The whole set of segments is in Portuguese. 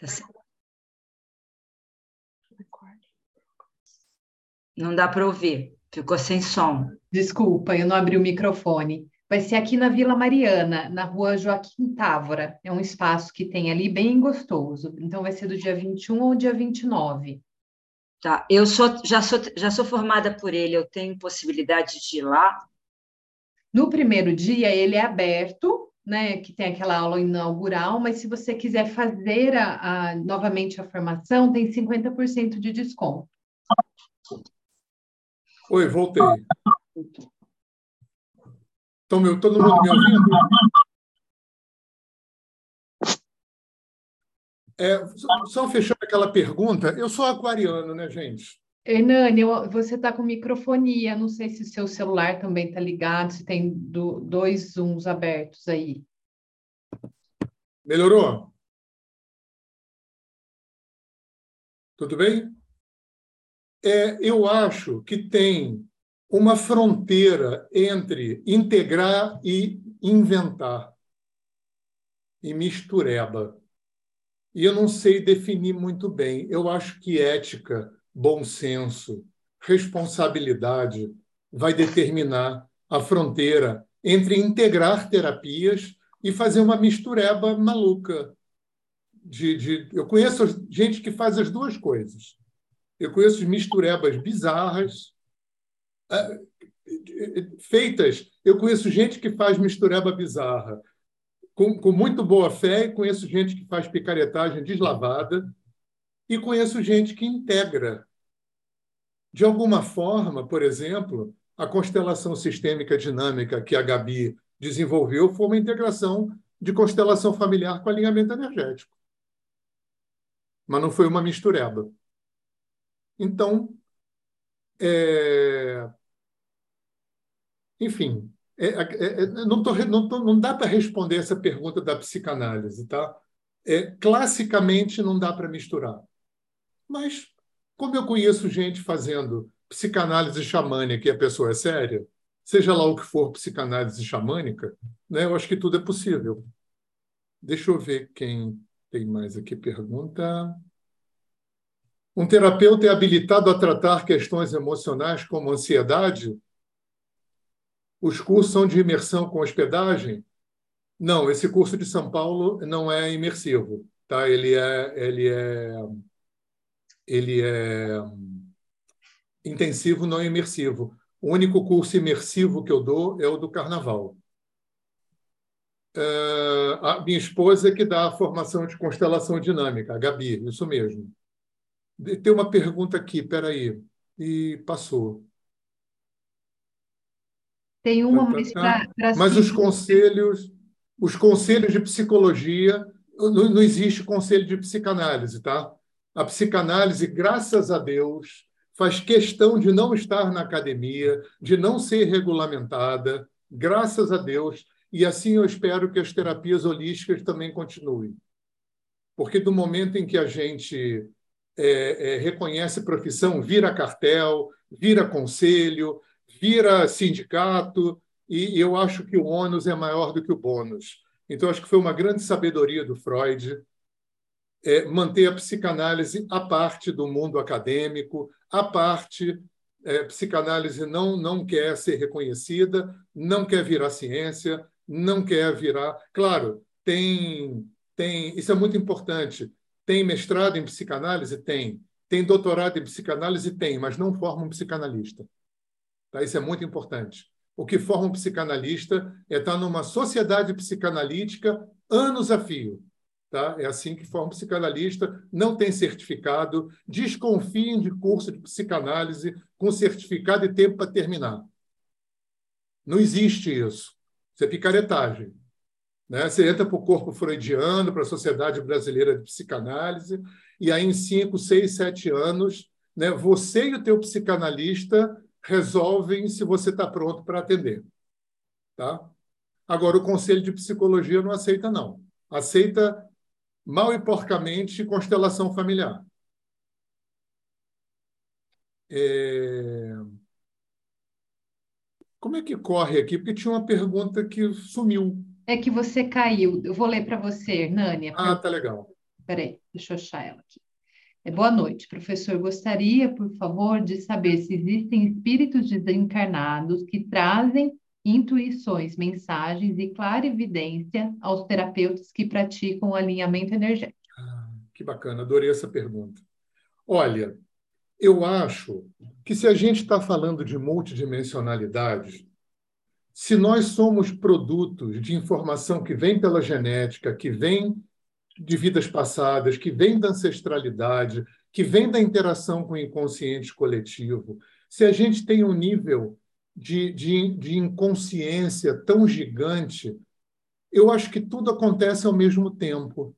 Tá certo. Não dá para ouvir, ficou sem som. Desculpa, eu não abri o microfone. Vai ser aqui na Vila Mariana, na rua Joaquim Távora. É um espaço que tem ali bem gostoso. Então vai ser do dia 21 ao dia 29. Tá, eu sou, já, sou, já sou formada por ele, eu tenho possibilidade de ir lá? No primeiro dia, ele é aberto, né? Que tem aquela aula inaugural, mas se você quiser fazer a, a novamente a formação, tem 50% de desconto. Oi, voltei. Estão meu, todo mundo me ouvindo? É, só fechando aquela pergunta, eu sou aquariano, né, gente? Hernani, você está com microfonia, não sei se o seu celular também está ligado, se tem do, dois zooms abertos aí. Melhorou? Tudo bem? É, eu acho que tem uma fronteira entre integrar e inventar, e mistureba. E eu não sei definir muito bem. Eu acho que ética, bom senso, responsabilidade vai determinar a fronteira entre integrar terapias e fazer uma mistureba maluca. De, de, eu conheço gente que faz as duas coisas. Eu conheço misturebas bizarras, ah, feitas. Eu conheço gente que faz mistureba bizarra com, com muito boa fé, e conheço gente que faz picaretagem deslavada, e conheço gente que integra. De alguma forma, por exemplo, a constelação sistêmica dinâmica que a Gabi desenvolveu foi uma integração de constelação familiar com alinhamento energético. Mas não foi uma mistureba. Então, é, enfim, é, é, é, não, tô, não, tô, não dá para responder essa pergunta da psicanálise, tá? É, classicamente não dá para misturar. Mas, como eu conheço gente fazendo psicanálise xamânica e a pessoa é séria, seja lá o que for psicanálise xamânica, né, eu acho que tudo é possível. Deixa eu ver quem tem mais aqui pergunta. Um terapeuta é habilitado a tratar questões emocionais como ansiedade? Os cursos são de imersão com hospedagem? Não, esse curso de São Paulo não é imersivo, tá? Ele é ele é ele é intensivo, não imersivo. O único curso imersivo que eu dou é o do Carnaval. Uh, a minha esposa é que dá a formação de constelação dinâmica, a Gabi, isso mesmo. Tem uma pergunta aqui, peraí, e passou. Tem uma tá, mais para. Mas os conselhos, os conselhos de psicologia, não, não existe conselho de psicanálise, tá? A psicanálise, graças a Deus, faz questão de não estar na academia, de não ser regulamentada, graças a Deus, e assim eu espero que as terapias holísticas também continuem. Porque do momento em que a gente é, é, reconhece profissão, vira cartel, vira conselho, vira sindicato, e eu acho que o ônus é maior do que o bônus. Então, acho que foi uma grande sabedoria do Freud é, manter a psicanálise à parte do mundo acadêmico, à parte. É, psicanálise não, não quer ser reconhecida, não quer virar ciência, não quer virar. Claro, tem, tem isso é muito importante. Tem mestrado em psicanálise? Tem. Tem doutorado em psicanálise? Tem, mas não forma um psicanalista. Tá? Isso é muito importante. O que forma um psicanalista é estar numa sociedade psicanalítica anos a fio. Tá? É assim que forma um psicanalista, não tem certificado, desconfiem de curso de psicanálise com certificado e tempo para terminar. Não existe isso. Isso é picaretagem. Né? Você entra para o corpo freudiano, para a Sociedade Brasileira de Psicanálise, e aí em cinco, seis, sete anos, né, você e o teu psicanalista resolvem se você está pronto para atender. Tá? Agora, o Conselho de Psicologia não aceita, não. Aceita mal e porcamente constelação familiar. É... Como é que corre aqui? Porque tinha uma pergunta que sumiu. É que você caiu. Eu vou ler para você, Nânia. Ah, tá legal. peraí, deixa eu achar ela aqui. É, boa noite, professor. Gostaria, por favor, de saber se existem espíritos desencarnados que trazem intuições, mensagens e clarividência aos terapeutas que praticam alinhamento energético. Ah, que bacana, adorei essa pergunta. Olha, eu acho que se a gente está falando de multidimensionalidade, se nós somos produtos de informação que vem pela genética, que vem de vidas passadas, que vem da ancestralidade, que vem da interação com o inconsciente coletivo, se a gente tem um nível de, de, de inconsciência tão gigante, eu acho que tudo acontece ao mesmo tempo.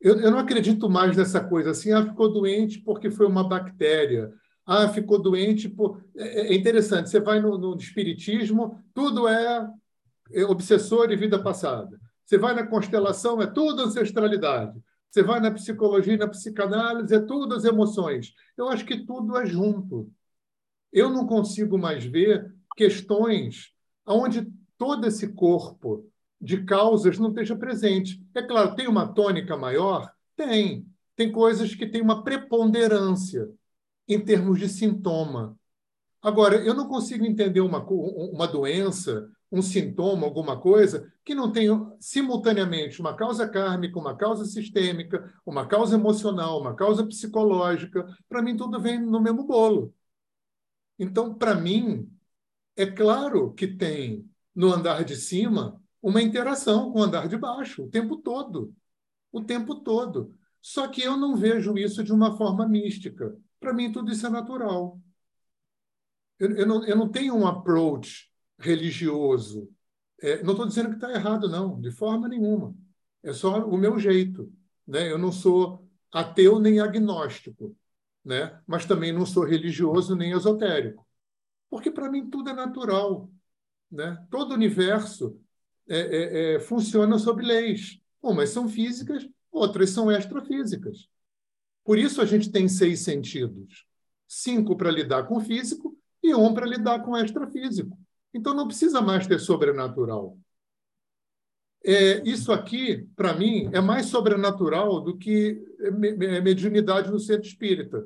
Eu, eu não acredito mais nessa coisa assim, ah, ficou doente porque foi uma bactéria. Ah, ficou doente por. É, é interessante, você vai no, no espiritismo, tudo é, é obsessor e vida passada. Você vai na constelação, é tudo ancestralidade. Você vai na psicologia na psicanálise, é tudo as emoções. Eu acho que tudo é junto. Eu não consigo mais ver questões onde todo esse corpo de causas não esteja presente. É claro, tem uma tônica maior? Tem. Tem coisas que têm uma preponderância em termos de sintoma. Agora, eu não consigo entender uma, uma doença, um sintoma, alguma coisa, que não tem simultaneamente uma causa kármica, uma causa sistêmica, uma causa emocional, uma causa psicológica. Para mim, tudo vem no mesmo bolo. Então, para mim, é claro que tem no andar de cima uma interação com o andar de baixo o tempo todo. O tempo todo. Só que eu não vejo isso de uma forma mística. Para mim, tudo isso é natural. Eu, eu, não, eu não tenho um approach religioso. É, não estou dizendo que está errado, não, de forma nenhuma. É só o meu jeito. Né? Eu não sou ateu nem agnóstico né? mas também não sou religioso nem esotérico. Porque para mim tudo é natural. Né? Todo o universo é, é, é, funciona sob leis. Umas são físicas, outras são extrafísicas. Por isso a gente tem seis sentidos: cinco para lidar com o físico e um para lidar com o extrafísico. Então não precisa mais ter sobrenatural. É, isso aqui, para mim, é mais sobrenatural do que mediunidade no centro espírita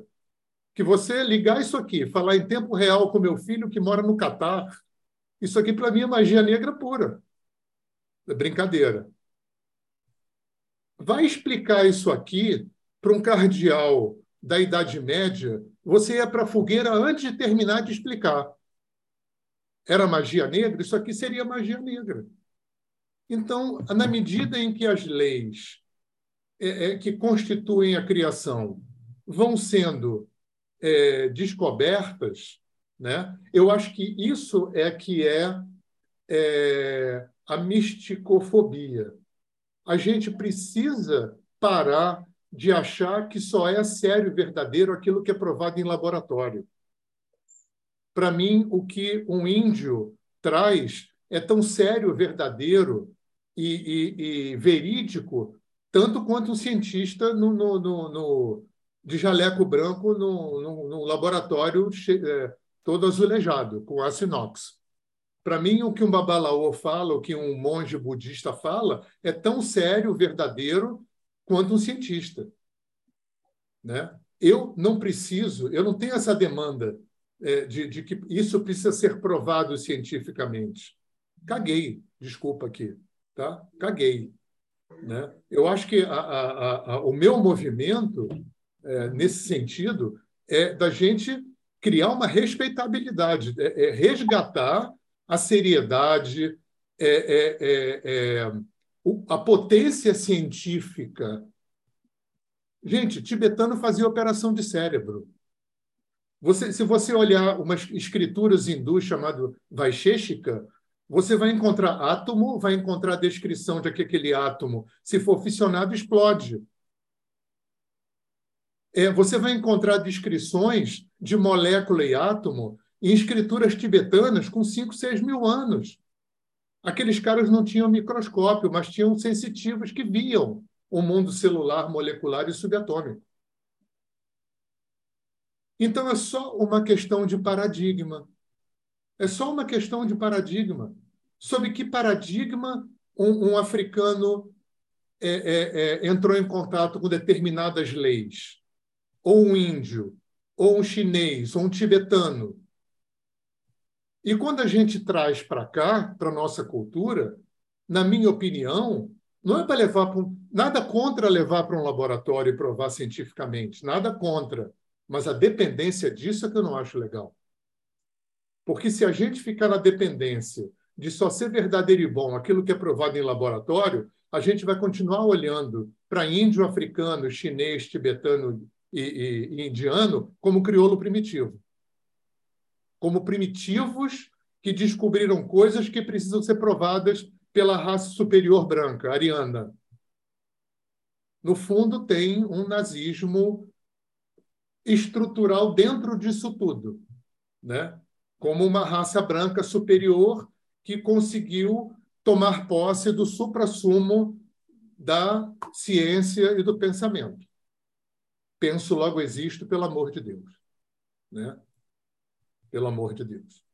que você ligar isso aqui, falar em tempo real com meu filho que mora no Catar, isso aqui para mim é magia negra pura. É brincadeira. Vai explicar isso aqui para um cardeal da Idade Média, você ia para a fogueira antes de terminar de explicar. Era magia negra? Isso aqui seria magia negra. Então, na medida em que as leis é, é, que constituem a criação vão sendo é, descobertas, né? eu acho que isso é que é, é a misticofobia. A gente precisa parar de achar que só é sério e verdadeiro aquilo que é provado em laboratório. Para mim, o que um índio traz é tão sério, verdadeiro e, e, e verídico, tanto quanto um cientista no, no, no, no de jaleco branco no, no, laboratório é, todo azulejado, com aço inox. Para mim, o que um babalaô fala, o que um monge budista fala, é tão sério, verdadeiro, quanto um cientista. Né? Eu não preciso, eu não tenho essa demanda é, de, de que isso precisa ser provado cientificamente. Caguei, desculpa aqui, tá? Caguei. Né? Eu acho que a, a, a, o meu movimento é, nesse sentido, é da gente criar uma respeitabilidade, é, é resgatar a seriedade, é, é, é, a potência científica. Gente, tibetano fazia operação de cérebro. Você, se você olhar umas escrituras hindus chamado Vaisheshika, você vai encontrar átomo, vai encontrar descrição de que aquele átomo, se for fissionado, explode é, você vai encontrar descrições de molécula e átomo em escrituras tibetanas com 5, 6 mil anos. Aqueles caras não tinham microscópio, mas tinham sensitivos que viam o mundo celular, molecular e subatômico. Então é só uma questão de paradigma. É só uma questão de paradigma. Sob que paradigma um, um africano é, é, é, entrou em contato com determinadas leis, ou um índio, ou um chinês, ou um tibetano. E quando a gente traz para cá, para a nossa cultura, na minha opinião, não é para levar para um, nada contra levar para um laboratório e provar cientificamente, nada contra, mas a dependência disso é que eu não acho legal. Porque se a gente ficar na dependência de só ser verdadeiro e bom aquilo que é provado em laboratório, a gente vai continuar olhando para índio, africano, chinês, tibetano e, e, e indiano como crioulo primitivo. Como primitivos que descobriram coisas que precisam ser provadas pela raça superior branca, ariana. No fundo, tem um nazismo estrutural dentro disso tudo, né? como uma raça branca superior que conseguiu tomar posse do suprassumo da ciência e do pensamento. Penso, logo existo, pelo amor de Deus. Né? Pelo amor de Deus.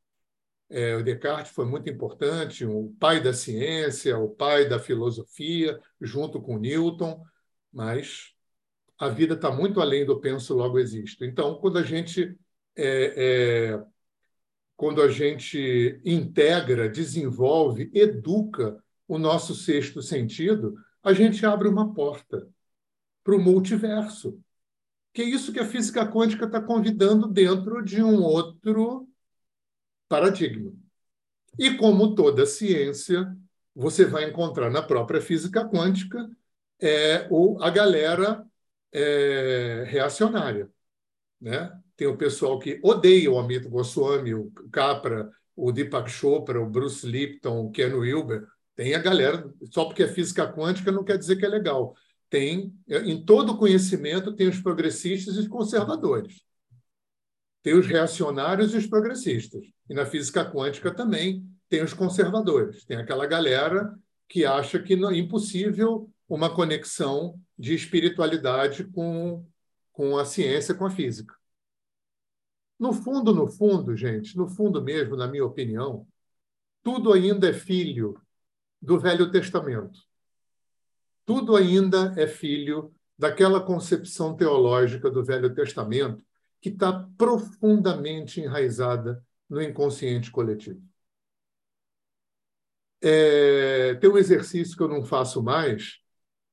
É, o Descartes foi muito importante, o pai da ciência, o pai da filosofia, junto com Newton, mas a vida está muito além do penso, logo existo. Então, quando a gente é, é, quando a gente integra, desenvolve, educa o nosso sexto sentido, a gente abre uma porta para o multiverso, que é isso que a física quântica está convidando dentro de um outro paradigma. E como toda ciência, você vai encontrar na própria física quântica é, o, a galera é, reacionária. Né? Tem o pessoal que odeia o Amit Goswami, o Capra, o Deepak Chopra, o Bruce Lipton, o Ken Wilber. Tem a galera, só porque é física quântica não quer dizer que é legal. Tem, em todo conhecimento, tem os progressistas e os conservadores. Tem os reacionários e os progressistas. E na física quântica também tem os conservadores. Tem aquela galera que acha que é impossível uma conexão de espiritualidade com, com a ciência, com a física. No fundo, no fundo, gente, no fundo mesmo, na minha opinião, tudo ainda é filho do Velho Testamento. Tudo ainda é filho daquela concepção teológica do Velho Testamento que está profundamente enraizada no inconsciente coletivo. É, tem um exercício que eu não faço mais,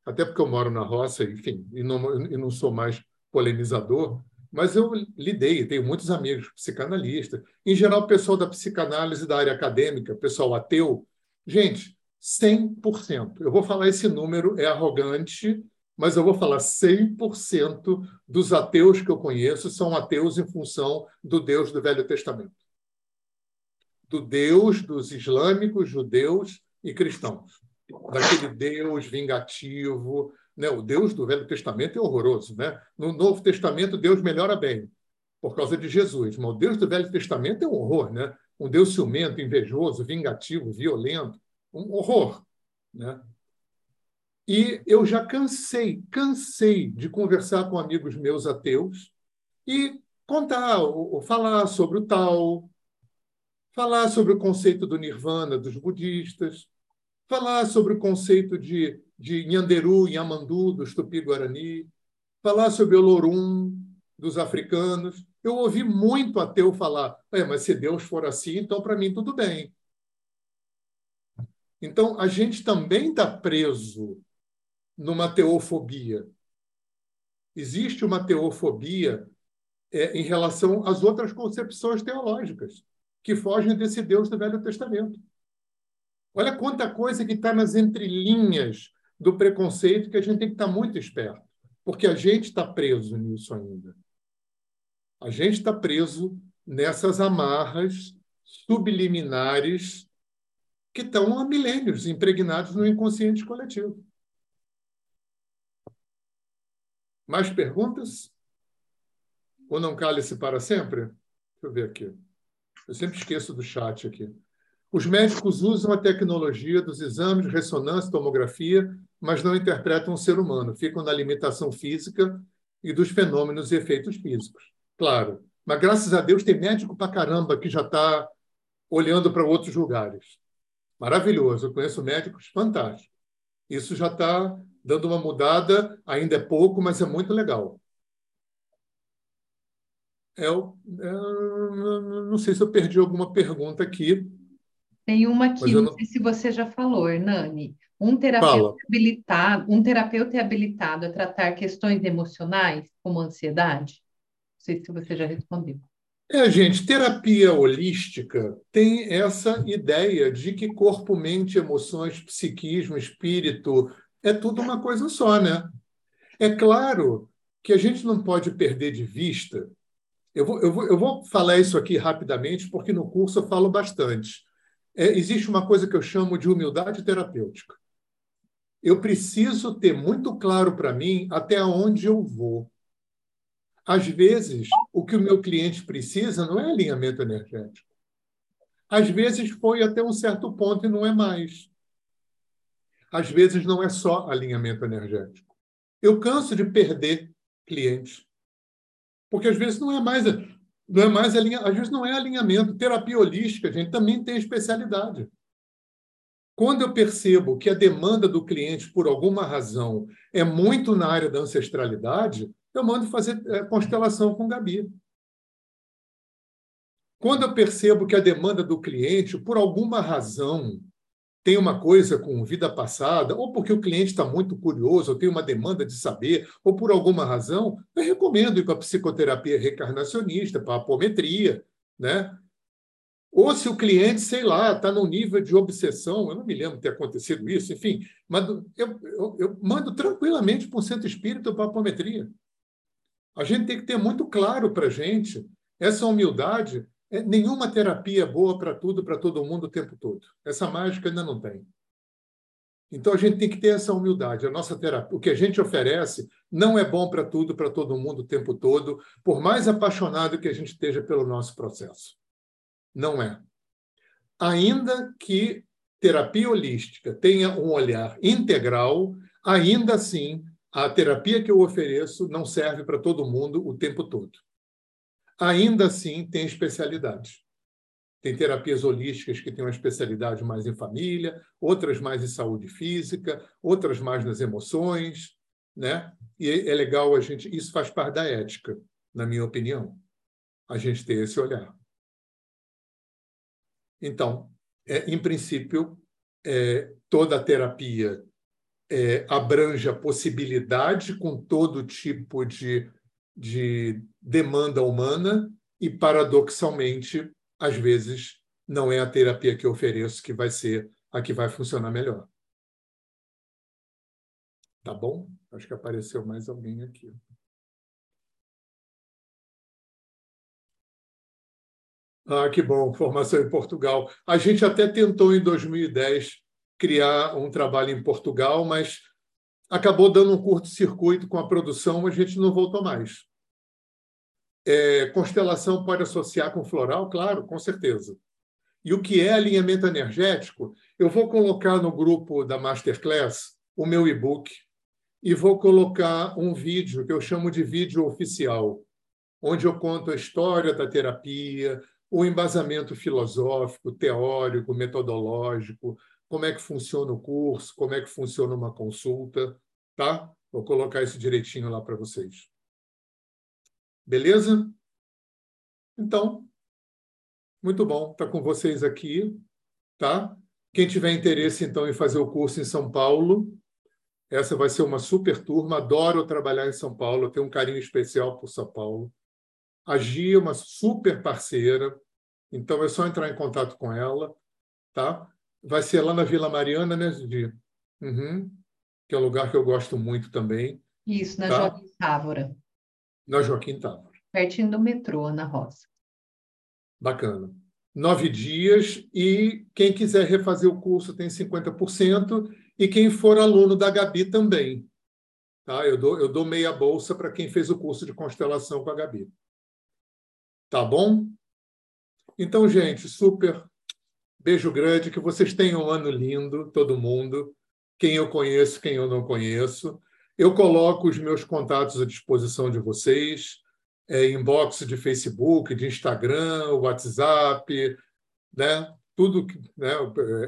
até porque eu moro na roça, enfim, e não, e não sou mais polemizador, mas eu lidei, tenho muitos amigos psicanalistas. Em geral, pessoal da psicanálise da área acadêmica, pessoal ateu. Gente, 100%. Eu vou falar esse número, é arrogante, mas eu vou falar 100% dos ateus que eu conheço são ateus em função do Deus do Velho Testamento. Do Deus dos islâmicos, judeus e cristãos. Daquele Deus vingativo, né? O Deus do Velho Testamento é horroroso. Né? No Novo Testamento, Deus melhora bem, por causa de Jesus. Mas o Deus do Velho Testamento é um horror. Né? Um Deus ciumento, invejoso, vingativo, violento. Um horror. Né? E eu já cansei, cansei de conversar com amigos meus ateus e contar, ou falar sobre o tal, falar sobre o conceito do nirvana dos budistas, falar sobre o conceito de de Nhanderu, Yamandu, dos Tupi-Guarani, falar sobre o Lorum, dos africanos. Eu ouvi muito ateu falar, é, mas se Deus for assim, então para mim tudo bem. Então, a gente também está preso numa teofobia. Existe uma teofobia é, em relação às outras concepções teológicas que fogem desse Deus do Velho Testamento. Olha quanta coisa que está nas entrelinhas do preconceito que a gente tem que estar muito esperto, porque a gente está preso nisso ainda. A gente está preso nessas amarras subliminares que estão há milênios impregnados no inconsciente coletivo. Mais perguntas? Ou não cale-se para sempre? Deixa eu ver aqui. Eu sempre esqueço do chat aqui. Os médicos usam a tecnologia dos exames, ressonância, tomografia, mas não interpretam o ser humano, ficam na limitação física e dos fenômenos e efeitos físicos. Claro, mas graças a Deus tem médico para caramba que já está olhando para outros lugares. Maravilhoso, eu conheço médicos fantásticos. Isso já está dando uma mudada, ainda é pouco, mas é muito legal. Eu, eu não sei se eu perdi alguma pergunta aqui. Tem uma aqui, não... não sei se você já falou, Hernani. Um terapeuta habilitado, um terapeuta é habilitado a tratar questões emocionais, como ansiedade? Não sei se você já respondeu. É, gente, terapia holística tem essa ideia de que corpo, mente, emoções, psiquismo, espírito é tudo uma coisa só, né? É claro que a gente não pode perder de vista. Eu vou, eu vou, eu vou falar isso aqui rapidamente, porque no curso eu falo bastante. É, existe uma coisa que eu chamo de humildade terapêutica. Eu preciso ter muito claro para mim até onde eu vou. Às vezes, o que o meu cliente precisa não é alinhamento energético. Às vezes foi até um certo ponto e não é mais. Às vezes não é só alinhamento energético. Eu canso de perder clientes. Porque às vezes não é mais não é mais alinhamento, às vezes não é alinhamento. Terapia holística, a gente também tem especialidade. Quando eu percebo que a demanda do cliente, por alguma razão, é muito na área da ancestralidade, eu mando fazer é, constelação com Gabi. Quando eu percebo que a demanda do cliente, por alguma razão, tem uma coisa com vida passada, ou porque o cliente está muito curioso, ou tem uma demanda de saber, ou por alguma razão, eu recomendo ir para psicoterapia recarnacionista, para a apometria, né? Ou se o cliente, sei lá, está num nível de obsessão, eu não me lembro de ter acontecido isso, enfim, mas eu, eu, eu mando tranquilamente para um centro espírita para a apometria. A gente tem que ter muito claro para a gente essa humildade. É, nenhuma terapia é boa para tudo, para todo mundo o tempo todo. Essa mágica ainda não tem. Então a gente tem que ter essa humildade. A nossa terapia, o que a gente oferece, não é bom para tudo, para todo mundo o tempo todo, por mais apaixonado que a gente esteja pelo nosso processo. Não é. Ainda que terapia holística tenha um olhar integral, ainda assim a terapia que eu ofereço não serve para todo mundo o tempo todo. Ainda assim, tem especialidades. Tem terapias holísticas que têm uma especialidade mais em família, outras mais em saúde física, outras mais nas emoções, né? E é legal a gente, isso faz parte da ética, na minha opinião, a gente ter esse olhar. Então, é, em princípio, é, toda a terapia é, abrange a possibilidade com todo tipo de, de demanda humana e, paradoxalmente, às vezes, não é a terapia que eu ofereço que vai ser a que vai funcionar melhor. Tá bom? Acho que apareceu mais alguém aqui. Ah, que bom, formação em Portugal. A gente até tentou em 2010 criar um trabalho em Portugal, mas acabou dando um curto-circuito com a produção, a gente não voltou mais. É, constelação pode associar com floral? Claro, com certeza. E o que é alinhamento energético? Eu vou colocar no grupo da Masterclass o meu e-book e vou colocar um vídeo que eu chamo de vídeo oficial, onde eu conto a história da terapia, o embasamento filosófico, teórico, metodológico, como é que funciona o curso, como é que funciona uma consulta, tá? Vou colocar isso direitinho lá para vocês. Beleza? Então, muito bom estar com vocês aqui, tá? Quem tiver interesse, então, em fazer o curso em São Paulo, essa vai ser uma super turma. Adoro trabalhar em São Paulo, tenho um carinho especial por São Paulo. A Gia é uma super parceira, então é só entrar em contato com ela, tá? Vai ser lá na Vila Mariana, né, Didi? Uhum. Que é um lugar que eu gosto muito também. Isso, na tá? Joaquim Távora. Na Joaquim Távora. Pertinho do metrô, na Roça. Bacana. Nove dias e quem quiser refazer o curso tem 50% e quem for aluno da Gabi também. Tá? Eu, dou, eu dou meia bolsa para quem fez o curso de constelação com a Gabi. Tá bom? Então, gente, super Beijo grande, que vocês tenham um ano lindo, todo mundo. Quem eu conheço, quem eu não conheço. Eu coloco os meus contatos à disposição de vocês, é, inbox de Facebook, de Instagram, WhatsApp, né? tudo, né?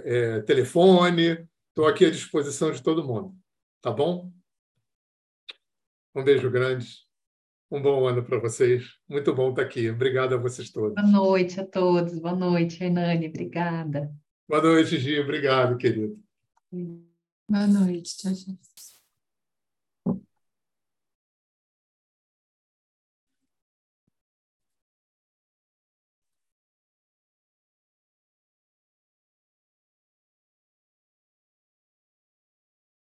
É, telefone. Estou aqui à disposição de todo mundo. Tá bom? Um beijo grande. Um bom ano para vocês. Muito bom estar aqui. Obrigado a vocês todos. Boa noite a todos. Boa noite, Hernani. Obrigada. Boa noite, Gi. Obrigado, querido. Boa noite. Tchau, tchau.